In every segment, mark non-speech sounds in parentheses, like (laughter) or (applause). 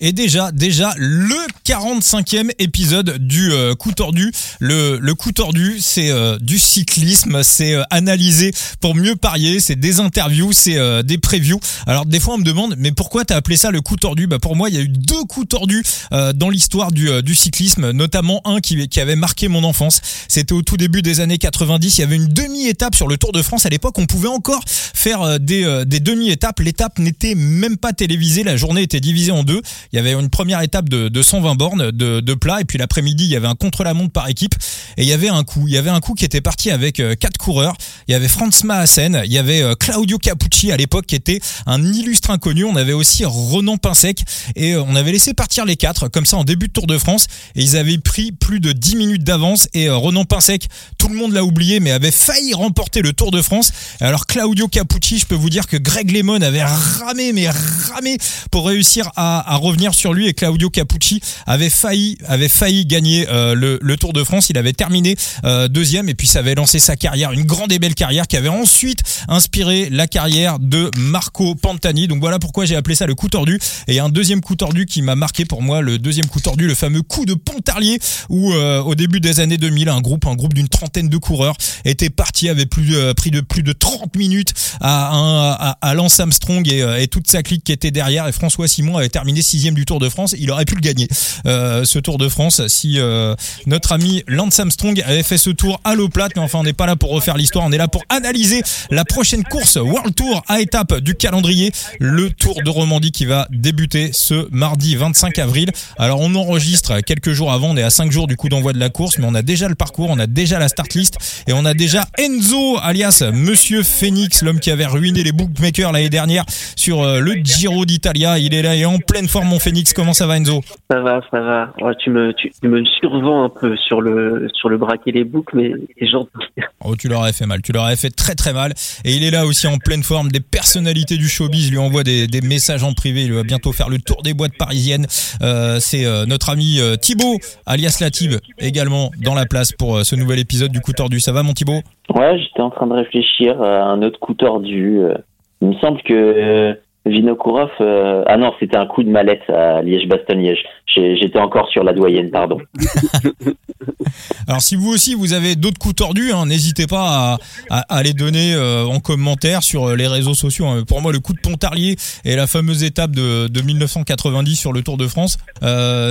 Et déjà, déjà le 45e épisode du euh, coup tordu. Le, le coup tordu, c'est euh, du cyclisme, c'est euh, analysé pour mieux parier, c'est des interviews, c'est des previews. Alors des fois on me demande, mais pourquoi t'as appelé ça le coup tordu? Bah pour moi, il y a eu deux coups tordus dans l'histoire du, du cyclisme, notamment un qui, qui avait marqué mon enfance. C'était au tout début des années 90. Il y avait une demi-étape sur le Tour de France. À l'époque, on pouvait encore faire des, des demi-étapes. L'étape n'était même pas télévisée. La journée était divisée en deux. Il y avait une première étape de, de 120 bornes de, plat et puis l'après-midi il y avait un contre-la-montre par équipe et il y avait un coup. Il y avait un coup qui était parti avec euh, quatre coureurs. Il y avait Franz Maassen, il y avait euh, Claudio Capucci à l'époque qui était un illustre inconnu. On avait aussi Renan Pinsec et euh, on avait laissé partir les quatre comme ça en début de Tour de France et ils avaient pris plus de 10 minutes d'avance et Renan Pinsec, tout le monde l'a oublié mais avait failli remporter le Tour de France. Alors Claudio Capucci, je peux vous dire que Greg Lemon avait ramé mais ramé pour réussir à revenir sur lui et Claudio Capucci avait failli avait failli gagner euh, le, le, Tour de France. Il avait terminé euh, deuxième et puis ça avait lancé sa carrière, une grande et belle carrière qui avait ensuite inspiré la carrière de Marco Pantani. Donc voilà pourquoi j'ai appelé ça le coup tordu. Et un deuxième coup tordu qui m'a marqué pour moi, le deuxième coup tordu, le fameux coup de Pontarlier où euh, au début des années 2000, un groupe, un groupe d'une trentaine de coureurs était parti, avait plus pris de plus de 30 minutes à, à, à Lance Armstrong et, et toute sa clique qui était derrière et François Simon avait terminé sixième du Tour de France. Il aurait pu le gagner euh, ce Tour de France si euh, notre ami Lance Armstrong avait fait ce tour à l'eau plate. Mais enfin, on n'est pas là pour refaire l'histoire. On est là pour analyser la prochaine course World Tour à étape du calendrier, le Tour de Romandie qui va débuter ce mardi 25 avril. Alors, on enregistre quelques jours avant. On est à 5 jours du coup d'envoi de la course, mais on a déjà le parcours, on a déjà la start list et on a déjà Enzo, alias Monsieur Phoenix, l'homme qui avait ruiné les bookmakers l'année dernière sur euh, le Giro d'Italia. Il est là et en pleine forme, mon Phoenix. Comment ça va, Enzo? Ça va, ça va. tu me, tu, me survends un peu sur le, sur le braquet les boucs, mais c'est gentil. (laughs) Oh, tu leur as fait mal. Tu leur as fait très très mal. Et il est là aussi en pleine forme. Des personnalités du showbiz lui envoient des, des messages en privé. Il va bientôt faire le tour des boîtes parisiennes. Euh, c'est euh, notre ami euh, Thibaut, alias Latib, également dans la place pour ce nouvel épisode du coup tordu. Ça va, mon Thibaut? Ouais, j'étais en train de réfléchir à un autre coup tordu. Il me semble que Vinokourov, euh, ah non, c'était un coup de mallette à Liège-Bastogne-Liège. J'étais encore sur la doyenne, pardon. (laughs) Alors si vous aussi vous avez d'autres coups tordus, hein, n'hésitez pas à, les donner euh, en commentaire sur euh, les réseaux sociaux. Hein. Pour moi, le coup de Pontarlier et la fameuse étape de, de 1990 sur le Tour de France,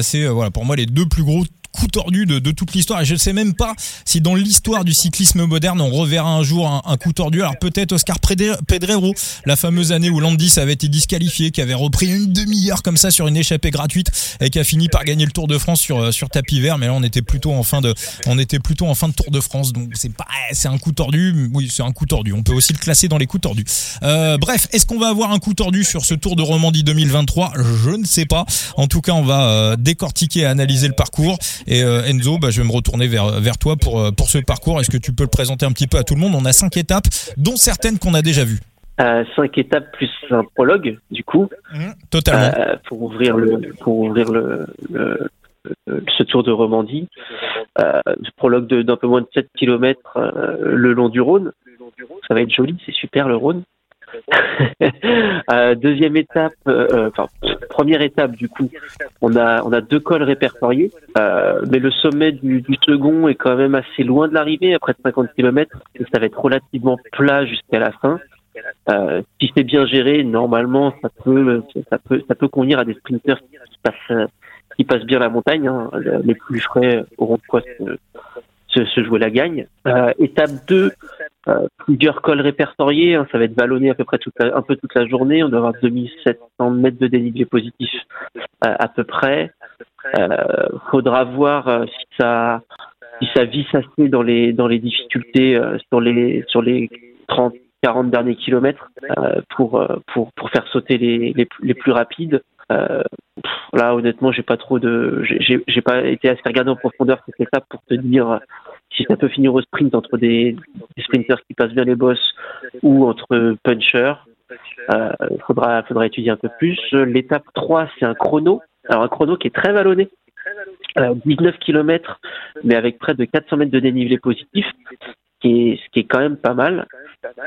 c'est voilà pour moi les deux plus gros coup tordu de, de toute l'histoire. Et je ne sais même pas si dans l'histoire du cyclisme moderne, on reverra un jour un, coup tordu. Alors peut-être Oscar Pedrero, la fameuse année où Landis avait été disqualifié, qui avait repris une demi-heure comme ça sur une échappée gratuite et qui a fini par gagner le Tour de France sur, sur tapis vert. Mais là, on était plutôt en fin de, on était plutôt en fin de Tour de France. Donc c'est pas, c'est un coup tordu. Oui, c'est un coup tordu. On peut aussi le classer dans les coups tordus. Euh, bref, est-ce qu'on va avoir un coup tordu sur ce Tour de Romandie 2023 Je ne sais pas. En tout cas, on va euh, décortiquer et analyser le parcours et euh, Enzo, bah, je vais me retourner vers, vers toi pour, euh, pour ce parcours. Est-ce que tu peux le présenter un petit peu à tout le monde? On a cinq étapes, dont certaines qu'on a déjà vues. Euh, cinq étapes plus un prologue, du coup. Mmh, totalement. Euh, pour ouvrir le, pour ouvrir le, le, ce tour de Romandie. Euh, prologue d'un peu moins de 7 km le long du Rhône. Ça va être joli, c'est super le Rhône. (laughs) Euh, deuxième étape, euh, euh, première étape du coup, on a on a deux cols répertoriés, mais le sommet du, du, second est quand même assez loin de l'arrivée, à près de 50 km, et ça va être relativement plat jusqu'à la fin. si c'est bien géré, normalement ça peut ça peut ça peut convenir à des sprinters qui passent qui passent bien la montagne. Hein. Les plus frais auront quoi se, se, jouer la gagne. étape 2, euh, plusieurs cols répertoriés, hein, ça va être vallonné à peu près toute un peu toute la journée. On doit avoir 2700 mètres de dénivelé positif euh, à peu près. Euh, faudra voir euh, si ça si ça vit assez dans les dans les difficultés sur les sur les 30 40 derniers kilomètres pour pour pour faire sauter les les, plus rapides. Euh, là, honnêtement, j'ai pas trop de, j'ai pas été assez regardé en profondeur cette étape pour te dire si ça peut finir au sprint entre des, sprinters qui passent bien les bosses ou entre punchers. Euh, faudra, étudier un peu plus. L'étape 3, c'est un chrono. Alors un chrono qui est très vallonné. 19 km, mais avec près de 400 mètres de dénivelé positif, qui est, ce qui est quand même pas mal.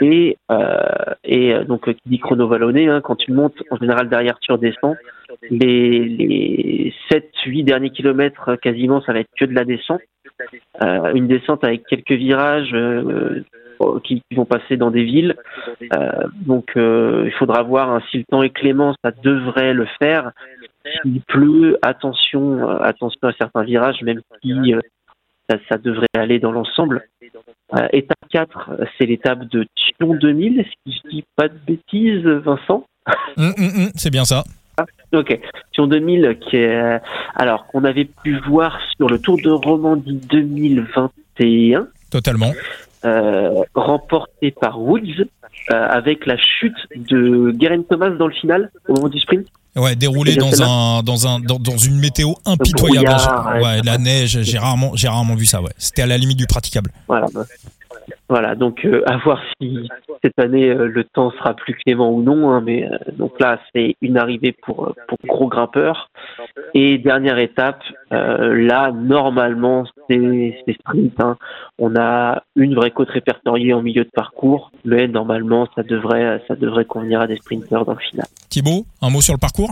Et, euh, et euh, donc, qui dit chrono vallonné, hein, quand tu montes, en général derrière tu redescends. Les, les 7-8 derniers kilomètres, quasiment, ça va être que de la descente. Euh, une descente avec quelques virages euh, qui, qui, vont passer dans des villes. Euh, donc, il faudra voir hein, si le temps est clément, ça devrait le faire. S'il pleut, attention, attention à certains virages, même si ça, devrait aller dans l'ensemble. Euh, étape 4, c'est l'étape de Thion 2000, si je dis pas de bêtises, Vincent? Hum, hum, hum, C'est bien ça. Ah, ok, Thion 2000, qui est, alors qu'on avait pu voir sur le Tour de Romandie 2021. Totalement. Euh, remporté par Woods, euh, avec la chute de Geraint Thomas dans le final, au moment du sprint. Ouais, déroulé dans un, dans un, dans, dans, une météo impitoyable. Ouais, la neige, j'ai rarement, j'ai rarement vu ça. Ouais, c'était à la limite du praticable. Voilà. Voilà, donc euh, à voir si cette année euh, le temps sera plus clément ou non. Hein, mais euh, donc là, c'est une arrivée pour pour gros grimpeurs. Et dernière étape, là normalement c'est sprint. Hein. On a une vraie côte répertoriée en milieu de parcours, mais normalement ça devrait ça devrait convenir à des sprinteurs dans le final. Thibaut, un mot sur le parcours?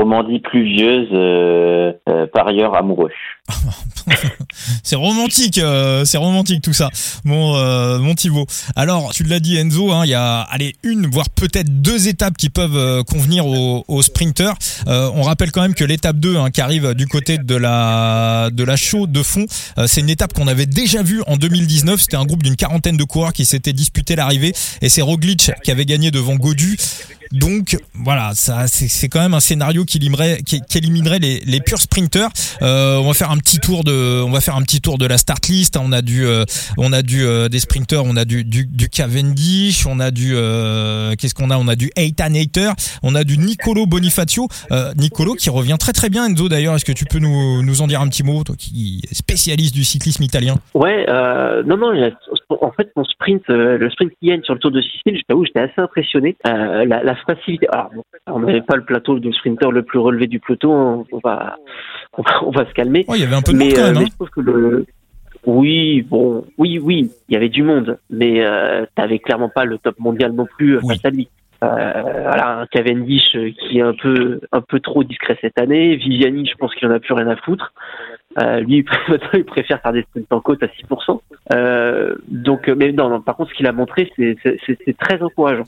Romandie pluvieuse, parieur amoureux. (laughs) c'est romantique, c'est romantique tout ça. Bon, euh, mon Thibaut. Alors, tu l'as dit Enzo, hein, il y a allez, une, voire peut-être deux étapes qui peuvent euh, convenir aux, sprinteurs. Euh, on rappelle quand même que l'étape 2 hein, qui arrive du côté de la de la chaude de fond, euh, c'est une étape qu'on avait déjà vue en 2019. C'était un groupe d'une quarantaine de coureurs qui s'étaient disputé l'arrivée et c'est Roglic qui avait gagné devant Godu. Donc voilà, ça c'est quand même un scénario qui éliminerait, qui, qui éliminerait les, les purs sprinters. Euh, on va faire un petit tour de, on va faire un petit tour de la start list. On a du, euh, on a du euh, des sprinters, on a du, du, du Cavendish, on a du, euh, qu'est-ce qu'on a? On a du Eitan Hater, on a du Nicolo Bonifacio. Nicolo qui revient très très bien. Enzo d'ailleurs, est-ce que tu peux nous, nous en dire un petit mot, toi qui spécialiste du cyclisme italien? Ouais, non non, en fait mon sprint, le sprint qui gagne sur le Tour de Sicile, je t'avoue, j'étais assez impressionné. la, la facilité. Alors, on n'avait pas le plateau de sprinter le plus relevé du peloton. On va, on va, se calmer. il y avait un peu de monde quand même. Euh, hein. je trouve que le, oui, bon, oui, oui, il y avait du monde, mais euh, t'avais clairement pas le top mondial non plus euh, face à lui. Euh, voilà, un Cavendish qui est un peu, un peu trop discret cette année. Viviani, je pense qu'il en a plus rien à foutre. Euh, lui, (laughs) il préfère faire des sprints en côte à 6%. Euh, donc, mais non, non, par contre, ce qu'il a montré, c'est très encourageant.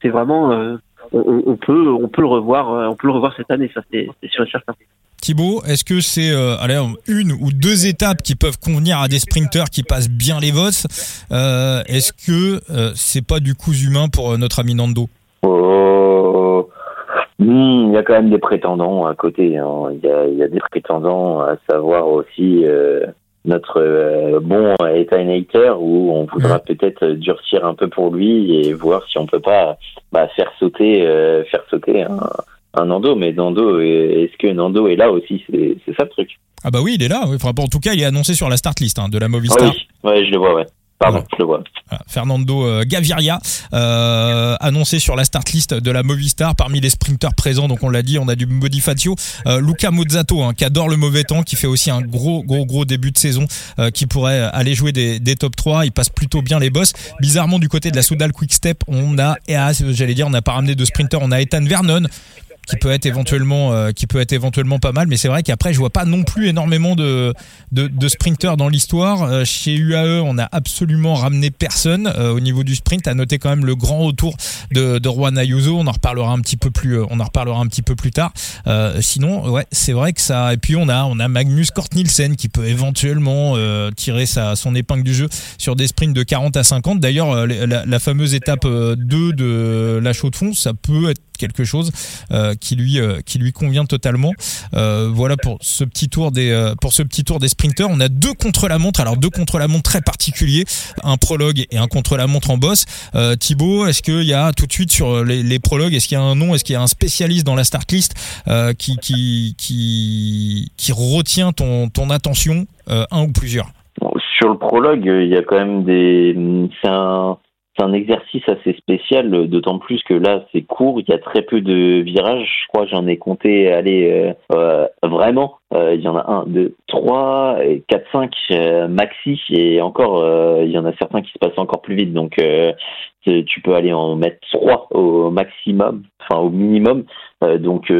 C'est vraiment, on, peut, on peut le revoir, on peut le revoir cette année, ça c'est sûr et certain. Thibaut, est-ce que c'est une ou deux étapes qui peuvent convenir à des sprinteurs qui passent bien les euh, Est-ce que c'est pas du coup humain pour notre ami Nando? Oh, Il y a quand même des prétendants à côté. Hein. Il, y a, il, y a, des prétendants à savoir aussi notre euh, bon Ethan où on voudra peut-être durcir un peu pour lui et voir si on peut pas bah, faire sauter euh, faire sauter un, un Nando mais Nando est-ce que Nando est là aussi? C'est ça le truc ah bah oui il est là oui. en tout cas il est annoncé sur la start list hein, de la Movistar ah oui. ouais je le vois ouais Pardon, je le vois. Fernando euh, Gaviria, euh, annoncé sur la start list de la Movistar parmi les sprinteurs présents. Donc on l'a dit, on a du Modifatio, euh, Luca Mozzato hein, qui adore le mauvais temps, qui fait aussi un gros gros gros début de saison, euh, qui pourrait aller jouer des, des, top 3. Il passe plutôt bien les boss. Bizarrement du côté de la Soudal Quick Step, on a, j'allais dire, on n'a pas ramené de sprinter, on a Ethan Vernon qui peut être éventuellement euh, qui peut être éventuellement pas mal mais c'est vrai qu'après je vois pas non plus énormément de de, dans l'histoire. Euh, chez UAE on a absolument ramené personne euh, au niveau du sprint. À noter quand même le grand retour de, Juan Ayuso. On en reparlera un petit peu plus on en reparlera un petit peu plus tard. Sinon ouais c'est vrai que ça et puis on a on a Magnus Kort Nielsen qui peut éventuellement tirer sa son épingle du jeu sur des sprints de 40 à 50 d'ailleurs la, fameuse étape 2 de la chaux de fond ça peut être quelque chose qui lui euh, qui lui convient totalement. Euh, voilà pour ce petit tour des pour ce petit tour des sprinters. On a deux contre la montre. Alors deux contre la montre très particuliers, un prologue et un contre la montre en boss. Thibaut, est-ce qu'il y a tout de suite sur les, les prologues, est-ce qu'il y a un nom, est-ce qu'il y a un spécialiste dans la start list qui qui qui qui retient ton ton attention, un ou plusieurs? Sur le prologue, il y a quand même des. C'est un, c'est un exercice assez spécial, d'autant plus que là c'est court, il y a très peu de virages. Je crois j'en ai compté aller euh, euh, vraiment il y en a un, deux, trois, quatre, cinq maxi, et encore, il y en a certains qui se passent encore plus vite. Donc, tu peux aller en mettre trois au maximum, enfin au minimum. donc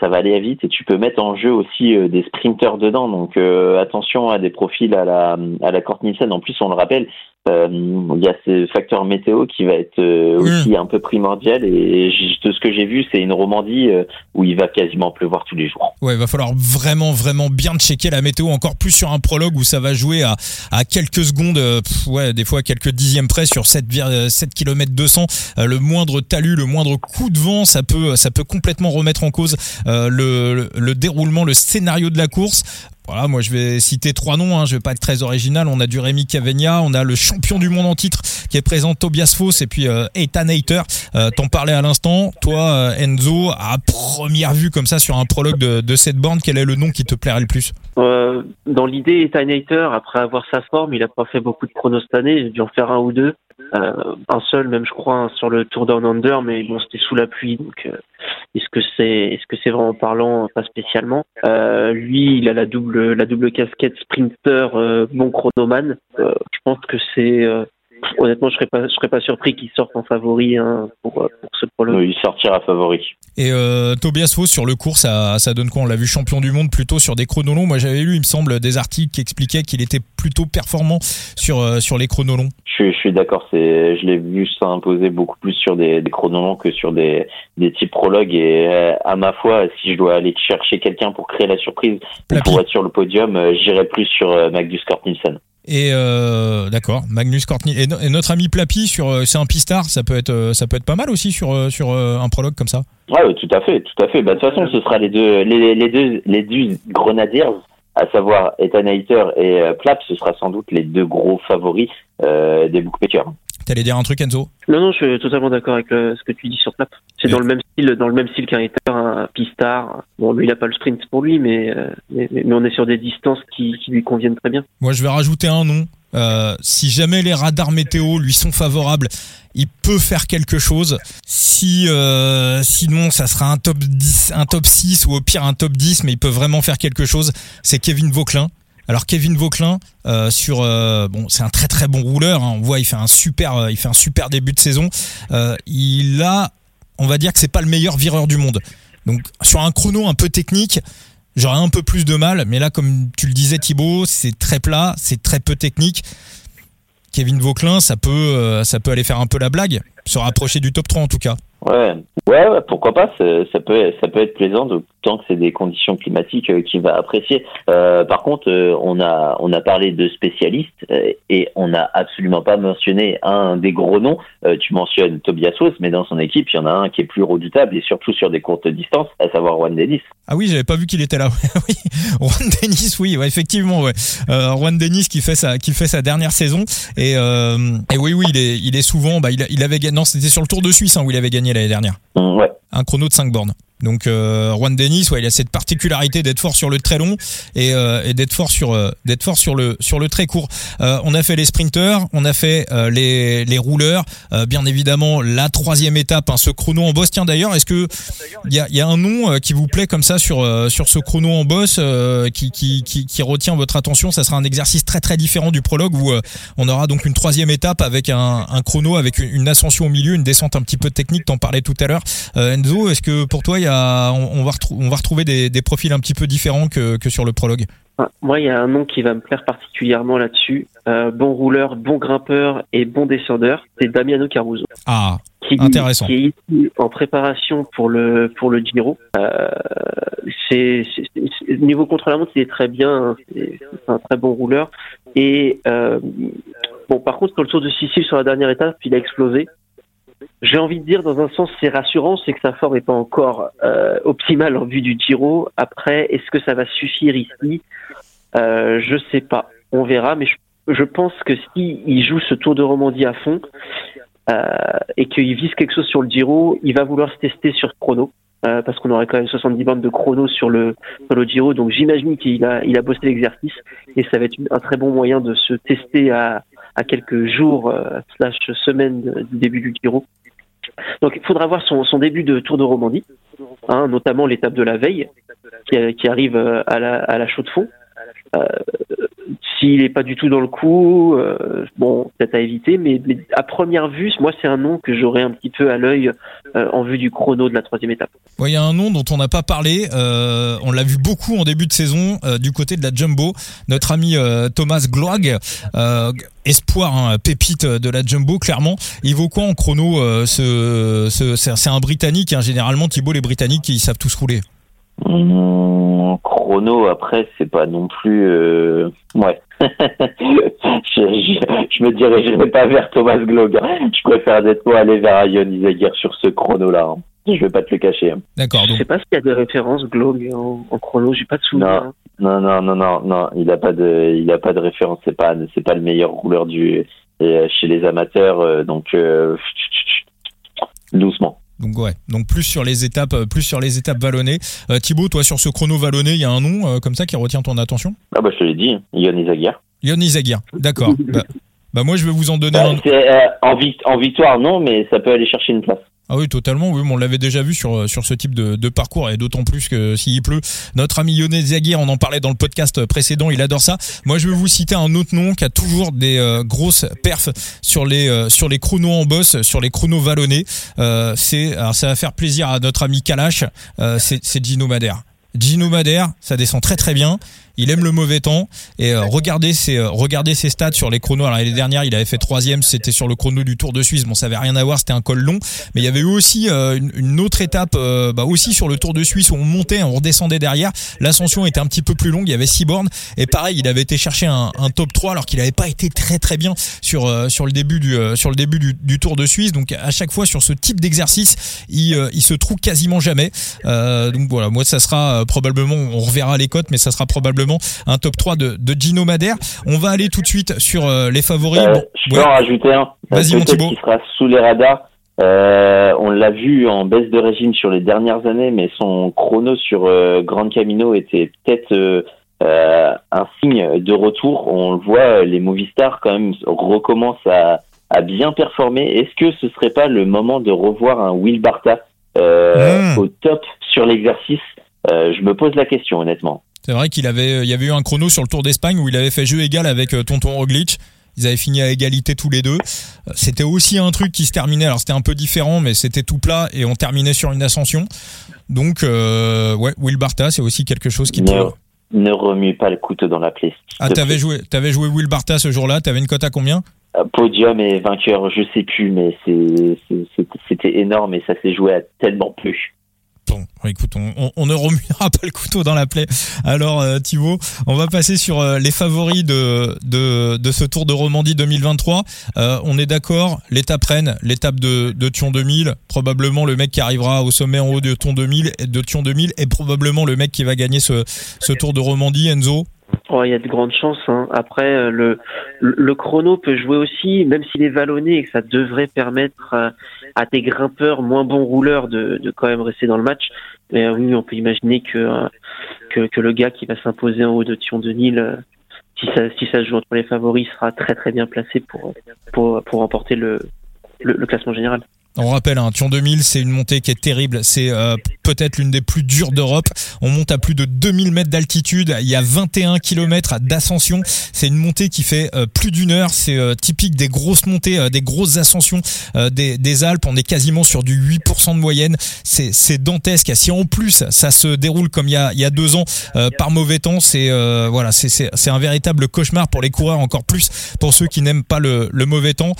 ça va aller vite et tu peux mettre en jeu aussi des sprinters dedans. Donc attention à des profils à la à la. En plus, on le rappelle, euh, il y a ce facteur météo qui va être euh, aussi un peu primordial et de ce que j'ai vu c'est une Romandie euh, où il va quasiment pleuvoir tous les jours. Ouais, il va falloir vraiment vraiment bien checker la météo encore plus sur un prologue où ça va jouer à, à quelques secondes ouais, des fois quelques dixièmes près sur 7 7 km 200 le moindre talus, le moindre coup de vent, ça peut ça peut complètement remettre en cause le, le déroulement, le scénario de la course. Voilà, moi je vais citer trois noms, hein, je vais pas être très original. On a du Rémi Cavegna, on a le champion du monde en titre qui est présent, Tobias Foss, et puis euh, Ethan Hayter. Euh, T'en parlais à l'instant. Toi, euh, Enzo, à première vue comme ça sur un prologue de, de cette borne, quel est le nom qui te plairait le plus? Euh, Dans l'idée, Ethan Hayter, après avoir sa forme, il a pas fait beaucoup de chronos cette année, j'ai dû en faire un ou deux. Euh, un seul, même je crois, hein, sur le Tour Down Under, mais bon, c'était sous la pluie, donc euh, est-ce que c'est, est-ce que c'est vraiment parlant Pas spécialement. Euh, lui, il a la double, la double casquette sprinter, bon chronoman. je pense que c'est honnêtement, je serais pas, je serais pas surpris qu'il sorte en favori hein, pour, pour, ce prologue. il sortira favori. Et euh, Tobias Foss sur le cours, ça, ça donne quoi? On l'a vu champion du monde plutôt sur des chronolongs. Moi, j'avais lu, il me semble, des articles qui expliquaient qu'il était plutôt performant sur euh, sur les chronolongs. Je, je suis d'accord. C'est, je l'ai vu s'imposer beaucoup plus sur des, des que sur des des types prologues. Et euh, à ma foi, si je dois aller chercher quelqu'un pour créer la surprise, pour être sur le podium, euh, j'irai plus sur Magnus Cort Nielsen. Et euh, d'accord, Magnus Courtney et, notre ami Plapi sur euh, c'est un pistard, ça peut être euh, ça peut être pas mal aussi sur euh, sur un prologue comme ça. Ouais, tout à fait, tout à fait. Bah, de toute façon, ce sera les deux les, deux les deux grenadiers, à savoir Ethan Hayter et Plap, ce sera sans doute les deux gros favoris des bookmakers. T'allais dire un truc, Enzo? Non, non, je suis totalement d'accord avec ce que tu dis sur Plap. C'est dans le même style, dans le même style qu'un Hater, un Pistard. Bon, lui, il n'a pas le sprint pour lui, mais, mais, mais, on est sur des distances qui, qui lui conviennent très bien. Moi, je vais rajouter un nom. Euh, si jamais les radars météo lui sont favorables, il peut faire quelque chose. Si euh, sinon ça sera un top 10, un top 6 ou au pire un top 10, mais il peut vraiment faire quelque chose, c'est Kevin Vauclin. Alors Kevin Vauclin euh, euh, c'est un très très bon rouleur hein. on voit il fait un super euh, il fait un super début de saison. Il a on va dire que c'est pas le meilleur vireur du monde. Donc sur un chrono un peu technique j'aurais un peu plus de mal mais là comme tu le disais Thibaut c'est très plat c'est très peu technique. Kevin Vauclin ça peut ça peut aller faire un peu la blague se rapprocher du top 3 en tout cas Ouais, ouais, pourquoi pas. Ça peut, ça peut être plaisant tant que c'est des conditions climatiques euh, qu'il va apprécier. Euh, par contre, euh, on a, on a parlé de spécialistes et on n'a absolument pas mentionné un des gros noms. tu mentionnes Tobias Foss, mais dans son équipe, il y en a un qui est plus redoutable et surtout sur des courtes distances, à savoir Juan Dennis. Ah oui, j'avais pas vu qu'il était là. (laughs) Juan Dennis, oui, ouais, effectivement, ouais. Juan Dennis qui fait sa, qui fait sa dernière saison et, et oui, oui, il est, il est souvent, bah, il, il avait. Non, c'était sur le Tour de Suisse hein, où il avait gagné l'année dernière. Ouais. Un chrono de 5 bornes. Donc euh, Juan Dennis, ouais, il a cette particularité d'être fort sur le très long et, euh, et d'être fort sur euh, d'être fort sur le sur le très court. Euh, on a fait les sprinters, on a fait euh, les les rouleurs, bien évidemment la troisième étape, hein, ce chrono en boss. Tiens d'ailleurs, est-ce que il y a, y a un nom qui vous plaît comme ça sur sur ce chrono en boss qui, qui, qui qui retient votre attention? Ça sera un exercice très très différent du prologue où on aura donc une troisième étape avec un, un chrono avec une, une, ascension au milieu, une descente un petit peu technique. T'en parlais tout à l'heure, Enzo. Est-ce que pour toi il y a on, va, on va retrouver des, profils un petit peu différents que, sur le prologue. Ah, moi, il y a un nom qui va me plaire particulièrement là-dessus. Euh, bon rouleur, bon grimpeur et bon descendeur, c'est Damiano Caruso. Ah, qui, intéressant. Qui est ici en préparation pour le pour le Giro. Euh, c'est niveau contre la montre, il est très bien. Hein. c'est un très bon rouleur. Et euh, bon, par contre, sur le Tour de Sicile, sur la dernière étape, il a explosé. J'ai envie de dire, dans un sens, c'est rassurant, c'est que sa forme n'est pas encore euh, optimale en vue du Giro. Après, est-ce que ça va suffire ici? Euh, Je sais pas. On verra, mais je, pense que s'il il joue ce Tour de Romandie à fond euh, et qu'il vise quelque chose sur le Giro, il va vouloir se tester sur chrono. Euh, parce qu'on aurait quand même 70 bandes de chrono sur le, sur le Giro, donc j'imagine qu'il a, il a bossé l'exercice et ça va être un très bon moyen de se tester à, à quelques jours euh, slash semaines du début du Giro. Donc il faudra voir son, début de Tour de Romandie, hein, notamment l'étape de la veille qui, qui arrive à la, à la chaux de fond. Euh, s'il n'est pas du tout dans le coup, euh, bon, peut-être à éviter, mais, à première vue, moi, c'est un nom que j'aurais un petit peu à l'œil euh, en vue du chrono de la troisième étape. Il y a un nom dont on n'a pas parlé, on l'a vu beaucoup en début de saison du côté de la Jumbo, notre ami Thomas Gloag, espoir, hein, pépite de la Jumbo, clairement. Il vaut quoi en chrono ce, ce C'est un Britannique, hein, généralement, Thibaut, les Britanniques, ils savent tous rouler. Mmh, chrono, après, c'est pas non plus. Euh... Ouais. (laughs) je, je, me dirigerai pas vers Thomas Glog. Je préfère d'être moi aller vers Ion Izaguirre sur ce chrono-là. Hein. Je vais pas te le cacher. Hein. D'accord. Je sais pas s'il y a des références Glog en, chrono. J'ai pas de souvenir. Non, non, non, non, non. Il a pas de, il a pas de référence. C'est pas, c'est pas le meilleur rouleur du chez les amateurs. Euh, donc euh, doucement. Donc ouais, donc plus sur les étapes, euh, plus sur les étapes vallonnées. Euh, Thibaut, toi sur ce chrono vallonné, il y a un nom euh, comme ça qui retient ton attention? Ah bah je te l'ai dit, Yann Izaguirre. Yann Izaguirre, d'accord. (laughs) bah, bah, moi je vais vous en donner bah, un. Euh, en victoire non, mais ça peut aller chercher une place. Ah oui, totalement. Oui, on l'avait déjà vu sur sur ce type de, parcours et d'autant plus que s'il pleut. Notre ami Yonel Zaguir, on en parlait dans le podcast précédent, il adore ça. Moi, je vais vous citer un autre nom qui a toujours des euh, grosses perfs sur les euh, sur les chronos en boss, sur les chronos vallonnés. Euh, c'est ça va faire plaisir à notre ami Kalash. Euh, c'est Gino Madère. Gino ça descend très très bien il aime le mauvais temps et euh, regardez ses euh, regardez ses stats sur les chronos. Alors l'année dernière, il avait fait troisième, c'était sur le chrono du Tour de Suisse. Bon, ça avait rien à voir, c'était un col long, mais il y avait eu aussi euh, une, autre étape, bah aussi sur le Tour de Suisse où on montait, on redescendait derrière. L'ascension était un petit peu plus longue, il y avait six bornes et pareil, il avait été chercher un, top 3 alors qu'il n'avait pas été très très bien sur sur le début du sur le début du, du, Tour de Suisse. Donc à chaque fois sur ce type d'exercice, il il se trouve quasiment jamais. donc voilà, moi ça sera probablement, on reverra les cotes, mais ça sera probablement un top 3 de, de Gino Madère. On va aller tout de suite sur euh, les favoris. Euh, je peux en rajouter un. Vas-y mon Thibaut. Qui sera sous les radars. Euh, on l'a vu en baisse de régime sur les dernières années, mais son chrono sur Grand Camino était peut-être un signe de retour. On le voit, les Movistars quand même recommencent à, à bien performer. Est-ce que ce serait pas le moment de revoir un Will Barta mmh. au top sur l'exercice? Je me pose la question honnêtement. C'est vrai qu'il avait, il y avait eu un chrono sur le Tour d'Espagne où il avait fait jeu égal avec euh, Tonton Roglic. Ils avaient fini à égalité tous les deux. Euh, c'était aussi un truc qui se terminait. Alors c'était un peu différent, mais c'était tout plat et on terminait sur une ascension. Donc euh, ouais, Will Barta, c'est aussi quelque chose qui. Ne, ne remue pas le couteau dans la plaie. Ah, t'avais joué, t'avais joué Will Barta ce jour-là. T'avais une cote à combien? Podium et vainqueur, je sais plus, mais c'était énorme et ça s'est joué à tellement plus. Écoute, on, ne remuera pas le couteau dans la plaie. Alors euh, Thibaut, on va passer sur euh, les favoris de, de, de, ce Tour de Romandie 2023. Euh, on est d'accord, l'étape Rennes, l'étape de, de Thion 2000, probablement le mec qui arrivera au sommet en haut de Thion 2000, de Thion 2000 et probablement le mec qui va gagner ce, ce Tour de Romandie, Enzo. Oh, il y a de grandes chances. Hein. Après, euh, le, le chrono peut jouer aussi, même s'il est vallonné et que ça devrait permettre à, à des grimpeurs moins bons rouleurs de, de, quand même rester dans le match. Mais euh, oui, on peut imaginer que, euh, que, que le gars qui va s'imposer en haut de Thion de Nil, si ça, si ça se joue entre les favoris, sera très très bien placé pour, pour, pour remporter le, le classement général. On rappelle, un hein, Thion 2000, c'est une montée qui est terrible. C'est euh, peut-être l'une des plus dures d'Europe. On monte à plus de 2000 mètres d'altitude. Il y a 21 km d'ascension. C'est une montée qui fait euh, plus d'une heure. C'est euh, typique des grosses montées, des grosses ascensions des, Alpes. On est quasiment sur du 8% de moyenne. C'est dantesque. Si en plus ça se déroule comme il y a, deux ans par mauvais temps, c'est voilà, c'est un véritable cauchemar pour les coureurs, encore plus pour ceux qui n'aiment pas le, le, mauvais temps.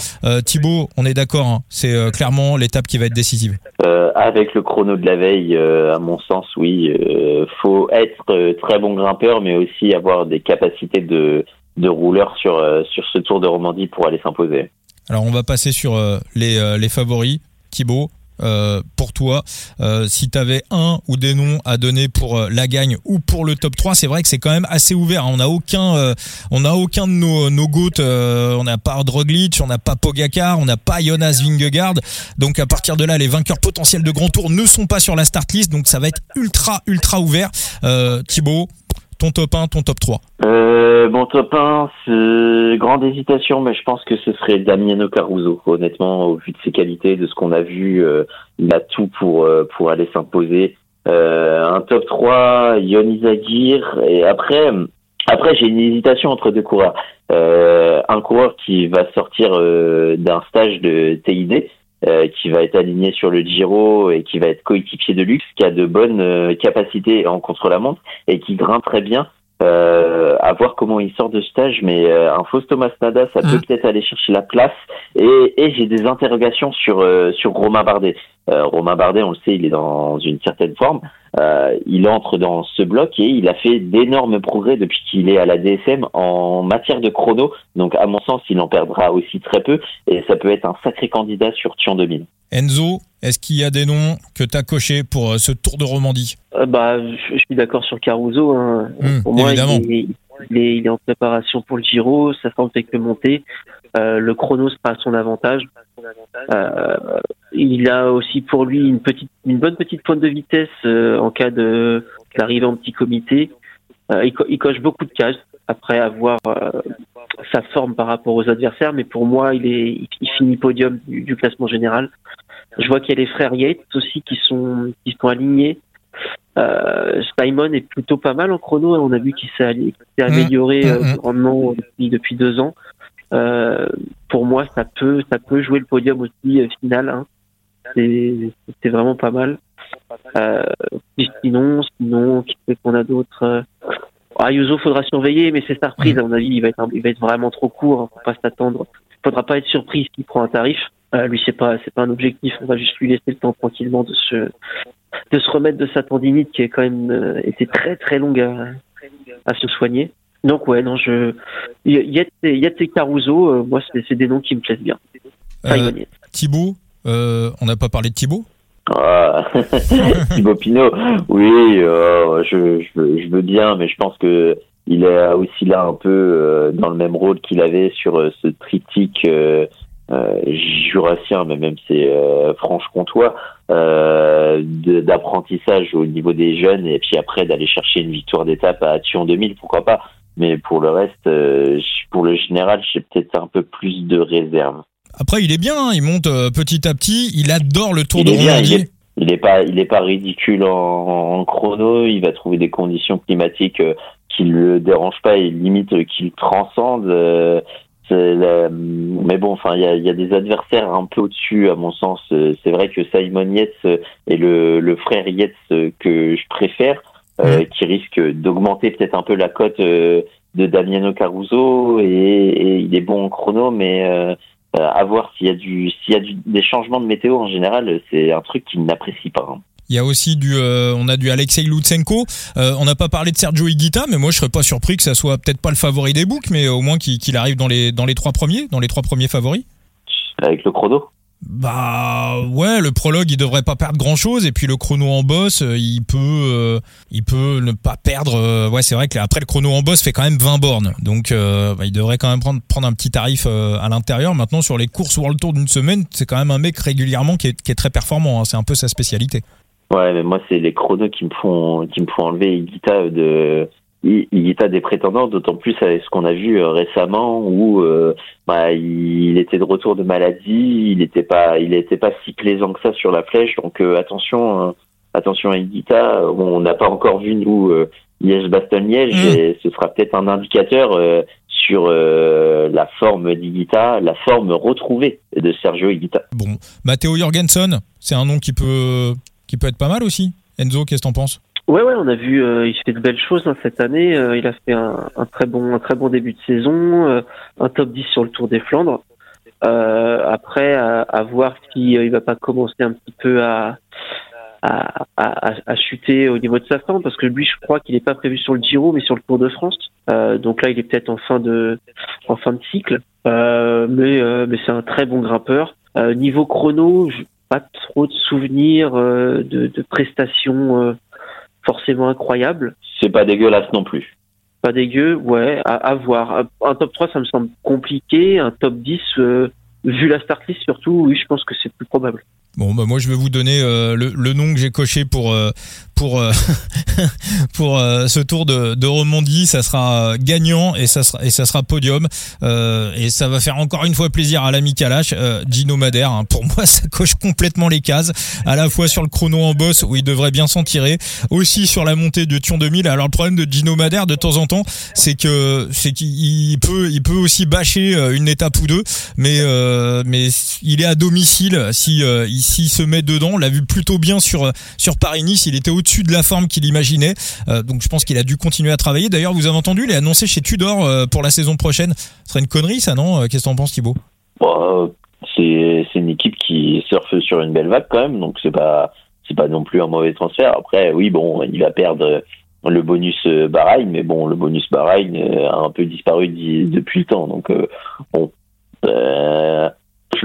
Thibaut, on est d'accord. Hein, c'est clairement l'étape qui va être décisive euh, Avec le chrono de la veille, euh, à mon sens, oui. Euh, faut être très bon grimpeur, mais aussi avoir des capacités de, de rouleur sur, sur ce Tour de Romandie pour aller s'imposer. Alors on va passer sur les, les favoris. Thibaut, euh, pour toi. Euh, si tu avais un ou des noms à donner pour euh, la gagne ou pour le top 3 c'est vrai que c'est quand même assez ouvert hein. on n'a aucun on a aucun de nos nos goats on n'a pas Droglic on n'a pas Pogacar on n'a pas Jonas Vingegaard. Donc à partir de là les vainqueurs potentiels de grand tour ne sont pas sur la start list. Donc ça va être ultra ultra ouvert. Thibaut ton top 1, ton top 3 euh, Mon top 1, c'est grande hésitation, mais je pense que ce serait Damiano Caruso. Honnêtement, au vu de ses qualités, de ce qu'on a vu, euh, il a tout pour, euh, pour aller s'imposer. Euh, un top 3, Yoni Zagir. Et après, après j'ai une hésitation entre deux coureurs. un coureur qui va sortir d'un stage de TID, euh, qui va être aligné sur le Giro et qui va être coéquipier de luxe, qui a de bonnes euh, capacités en contre-la-montre et qui grimpe très bien. Euh, à voir comment il sort de stage, mais euh, un faux Thomas Nada, ça peut mm. peut-être aller chercher la place. Et, et j'ai des interrogations sur sur Romain Bardet. Romain Bardet, on le sait, il est dans une certaine forme. Euh, il entre dans ce bloc et il a fait d'énormes progrès depuis qu'il est à la DSM en matière de chrono. Donc à mon sens, il en perdra aussi très peu et ça peut être un sacré candidat sur Tion 2000. Enzo, est-ce qu'il y a des noms que tu as cochés pour euh, ce Tour de Romandie? Euh, bah, je, suis d'accord sur Caruso. Hein. Pour moi, il est, il, est, en préparation pour le Giro. Ça semble fait que monter. Euh, le chrono sera à son avantage. Euh, il a aussi pour lui une petite, une bonne petite pointe de vitesse euh, en cas de d'arrivée en petit comité. Il, il, coche beaucoup de cases après avoir sa forme par rapport aux adversaires, mais pour moi, il est, il finit podium du, du classement général. Je vois qu'il y a les frères Yates aussi qui sont, qui sont alignés. Euh, Simon est plutôt pas mal en chrono. On a vu qu'il s'est mmh. amélioré mmh, mmh. grandement depuis, depuis deux ans. Euh, pour moi, ça peut, ça peut jouer le podium aussi euh, final. Hein. C'est vraiment pas mal. Euh, sinon, sinon, qu'on a d'autres euh, Ayuso, faudra surveiller, mais c'est sa reprise. À mon avis, il va être, il va être vraiment trop court. Hein, faut pas s'attendre. Faudra pas être surpris s'il prend un tarif. Euh, lui, c'est pas, c'est pas un objectif. On va juste lui laisser le temps tranquillement de se, de se remettre de sa tendinite qui est quand même euh, été très très longue à, à se soigner. Donc ouais, non, je Yet et Caruso, euh, moi c'est des noms qui me plaisent bien. Euh, Thibaut, euh, on n'a pas parlé de Thibaut? Ah, (laughs) Thibaut Pinot, oui, euh, je, je, je, veux bien, mais je pense que il est aussi là un peu dans le même rôle qu'il avait sur ce triptyque jurassien, mais même c'est franche-comtois, d'apprentissage au niveau des jeunes, et puis après d'aller chercher une victoire d'étape à Tion 2000, pourquoi pas mais pour le reste, euh, pour le général, j'ai peut-être un peu plus de réserve. Après, il est bien, hein, il monte euh, petit à petit. Il adore le Tour de Romandie. Il n'est pas, il est pas ridicule en, chrono. Il va trouver des conditions climatiques euh, qui le dérangent pas et limite qui le transcendent. Mais bon, enfin, il y a, y a, des adversaires un peu au-dessus, à mon sens. C'est vrai que Simon Yates est le, le frère Yates que je préfère. Euh, qui risque d'augmenter peut-être un peu la cote euh, de Damiano Caruso et, il est bon en chrono, mais euh, à voir s'il y a du s'il y a des changements de météo en général, c'est un truc qu'il n'apprécie pas. Hein. Il y a aussi du, on a du Alexei Lutsenko. on n'a pas parlé de Sergio Higuita, mais moi je serais pas surpris que ça soit peut-être pas le favori des books, mais au moins qu'il arrive dans les dans les trois premiers, dans les trois premiers favoris. Avec le chrono? Bah ouais, le prologue il devrait pas perdre grand chose et puis le chrono en boss euh, il peut euh, il peut ne pas perdre. Euh, ouais c'est vrai que après le chrono en boss fait quand même 20 bornes donc bah, il devrait quand même prendre prendre un petit tarif à l'intérieur. Maintenant sur les courses World Tour d'une semaine c'est quand même un mec régulièrement qui est, qui est très performant. Hein. c'est un peu sa spécialité. Ouais mais moi c'est les chronos qui me font qui me font enlever Guita de à des prétendants, d'autant plus avec ce qu'on a vu euh, récemment où euh, bah, il était de retour de maladie, il n'était pas, il était pas si plaisant que ça sur la flèche. Donc euh, attention, attention à Igita. on n'a pas encore vu nous Liège-Bastogne-Liège, mm. et ce sera peut-être un indicateur sur la forme d'Igita, la forme retrouvée de Sergio Igita. Bon, Matteo Jorgensen, c'est un nom qui peut, qui peut être pas mal aussi. Enzo, qu'est-ce que t'en penses? Ouais, ouais, on a vu, euh, il fait de belles choses hein, cette année. Euh, il a fait un, très bon, un très bon début de saison, euh, un top 10 sur le Tour des Flandres. après, à, à voir s'il il va pas commencer un petit peu à, à, à, à, chuter au niveau de sa forme, parce que lui, je crois qu'il n'est pas prévu sur le Giro, mais sur le Tour de France. donc là, il est peut-être en fin de, en fin de cycle, mais, mais c'est un très bon grimpeur. niveau chrono, pas trop de souvenirs de, de prestations forcément incroyable. C'est pas dégueulasse non plus. Pas dégueu, ouais, à, voir. Un top 3, ça me semble compliqué. Un top 10, euh, vu la start list surtout, oui, je pense que c'est plus probable. Bon, bah moi je vais vous donner euh, le, le, nom que j'ai coché pour euh, pour euh, (laughs) pour ce tour de, de Romandie. Ça sera gagnant et ça sera et ça sera podium et ça va faire encore une fois plaisir à l'ami Kalash, Gino Madère. Hein. Pour moi, (laughs) ça coche complètement les cases, à la fois sur le chrono en boss où il devrait bien s'en tirer, aussi sur la montée de Thion 2000. Alors le problème de Gino Madère de temps en temps, c'est que c'est qu'il peut il peut aussi bâcher une étape ou deux, mais mais il est à domicile si il s'il se met dedans. On l'a vu plutôt bien sur sur Paris-Nice. Il était au-dessus de la forme qu'il imaginait. Euh, donc je pense qu'il a dû continuer à travailler. D'ailleurs, vous avez entendu, il est chez Tudor euh, pour la saison prochaine. Ce serait une connerie, ça, non euh, Qu'est-ce que t'en penses, Thibaut? Bah, C'est une équipe qui surfe sur une belle vague quand même. Donc c'est pas c'est pas non plus un mauvais transfert. Après, oui, bon, il va perdre le bonus Bahreïn, mais bon, le bonus Bahreïn a un peu disparu depuis le temps. Donc bon,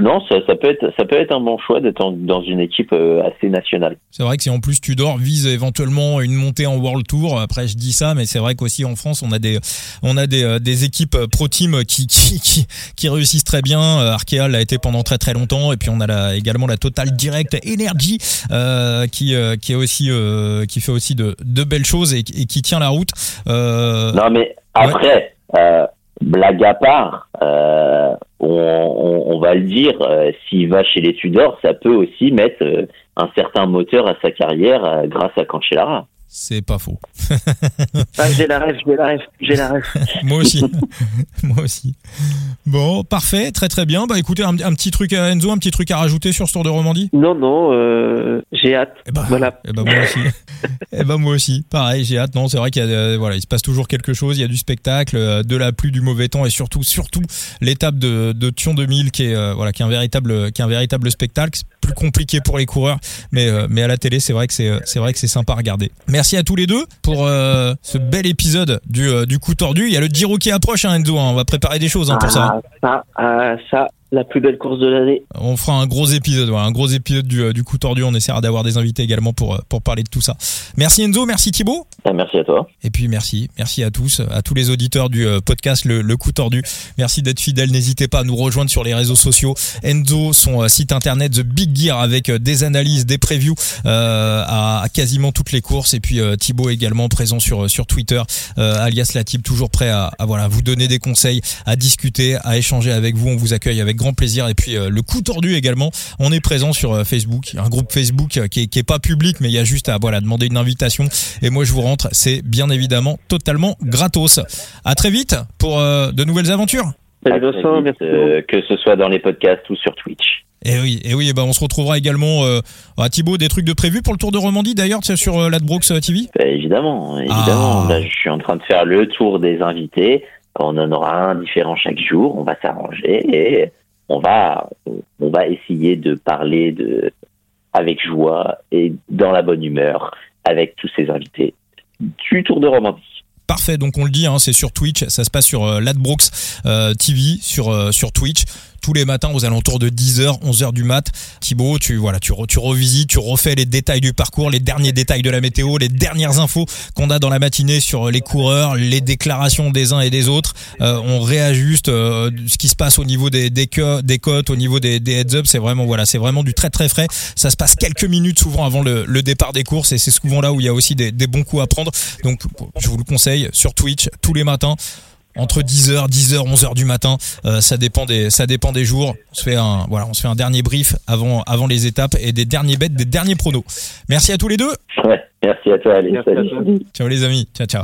non, ça, peut être ça peut être un bon choix d'être dans une équipe euh, assez nationale. C'est vrai que si en plus Tudor vise éventuellement une montée en World Tour, après je dis ça, mais c'est vrai qu'aussi en France on a des on a des, euh, des équipes euh, pro team qui, (laughs) qui, qui réussissent très bien. Arkea l'a été pendant très très longtemps, et puis on a la, également la Total Direct Energy qui qui est aussi qui fait aussi de, de belles choses et, qui tient la route. non mais après blague à part, euh, on, va le dire, euh, s'il va chez les Tudors, ça peut aussi mettre euh, un certain moteur à sa carrière grâce à Cancellara. C'est pas faux. (laughs) ah, j'ai la rêve, j'ai la rêve, j'ai la rêve. (laughs) Moi aussi. (laughs) Moi aussi. Bon, parfait, très très bien. Bah écoutez, un, petit truc à Enzo, un petit truc à rajouter sur ce Tour de Romandie? Non, non, euh, j'ai hâte. Eh ben, voilà. Eh ben moi aussi. eh ben moi aussi. Pareil, j'ai hâte. Non, c'est vrai qu'il euh, voilà, il se passe toujours quelque chose. Il y a du spectacle, euh, de la pluie, du mauvais temps et surtout, surtout l'étape de, de Thion 2000 qui est, voilà, qui est un véritable, qui est un véritable spectacle. C'est plus compliqué pour les coureurs, mais, mais à la télé, c'est vrai que c'est, c'est vrai que c'est sympa à regarder. Merci à tous les deux pour ce bel épisode du, du coup tordu. Il y a le Giro qui approche, hein, Enzo. Hein. On va préparer des choses hein, pour ça. Ça, euh, ça, la plus belle course de l'année. On fera un gros épisode, un gros épisode du, euh, du coup tordu. On essaiera d'avoir des invités également pour, euh, pour parler de tout ça. Merci Enzo, merci Thibaut. Merci à toi. Et puis merci, merci à tous, à tous les auditeurs du euh, podcast Le, le coup tordu. Merci d'être fidèles. N'hésitez pas à nous rejoindre sur les réseaux sociaux. Enzo, son site internet The Big Gear avec des analyses, des previews euh, à, quasiment toutes les courses. Et puis Thibaut également présent sur sur Twitter, alias Latib, toujours prêt à, à voilà vous donner des conseils, à discuter, à échanger avec vous. On vous accueille avec grand plaisir. Et puis euh, le coup tordu également. On est présent sur euh, Facebook, un groupe Facebook euh, qui est, qui est pas public, mais il y a juste à voilà demander une invitation. Et moi je vous rentre. C'est bien évidemment totalement gratos. À très vite pour de nouvelles aventures. que ce soit dans les podcasts ou sur Twitch. Et oui, et oui, et ben on se retrouvera également euh, à Thibaut des trucs de prévu pour le Tour de Romandie d'ailleurs sur euh, l'Adbrooks TV. Bah, évidemment, évidemment. Ah. je suis en train de faire le tour des invités. On en aura un différent chaque jour. On va s'arranger et on va, on va essayer de parler de, avec joie et dans la bonne humeur avec tous ces invités du Tour de Romandie. Parfait, donc on le dit, hein, c'est sur Twitch, ça se passe sur euh, euh, TV, euh, sur Twitch tous les matins aux alentours de 10h, 11h du mat. Thibaut, tu voilà, tu, tu revisites, tu refais les détails du parcours, les derniers détails de la météo, les dernières infos qu'on a dans la matinée sur les coureurs, les déclarations des uns et des autres. Euh, on réajuste euh, ce qui se passe au niveau des des, des cotes, au niveau des, des heads up. C'est vraiment voilà, c'est vraiment du très très frais. Ça se passe quelques minutes souvent avant le, départ des courses et c'est souvent là où il y a aussi des bons coups à prendre. Donc je vous le conseille sur Twitch tous les matins entre 10h, 10h, 11h du matin. Euh, ça dépend des, ça dépend des jours. On se fait un, voilà, on se fait un dernier brief avant, avant les étapes et des derniers bêtes, des derniers pronos. Merci à tous les deux. Ouais, merci à toi, allez, salut. Ciao les amis. Ciao, ciao.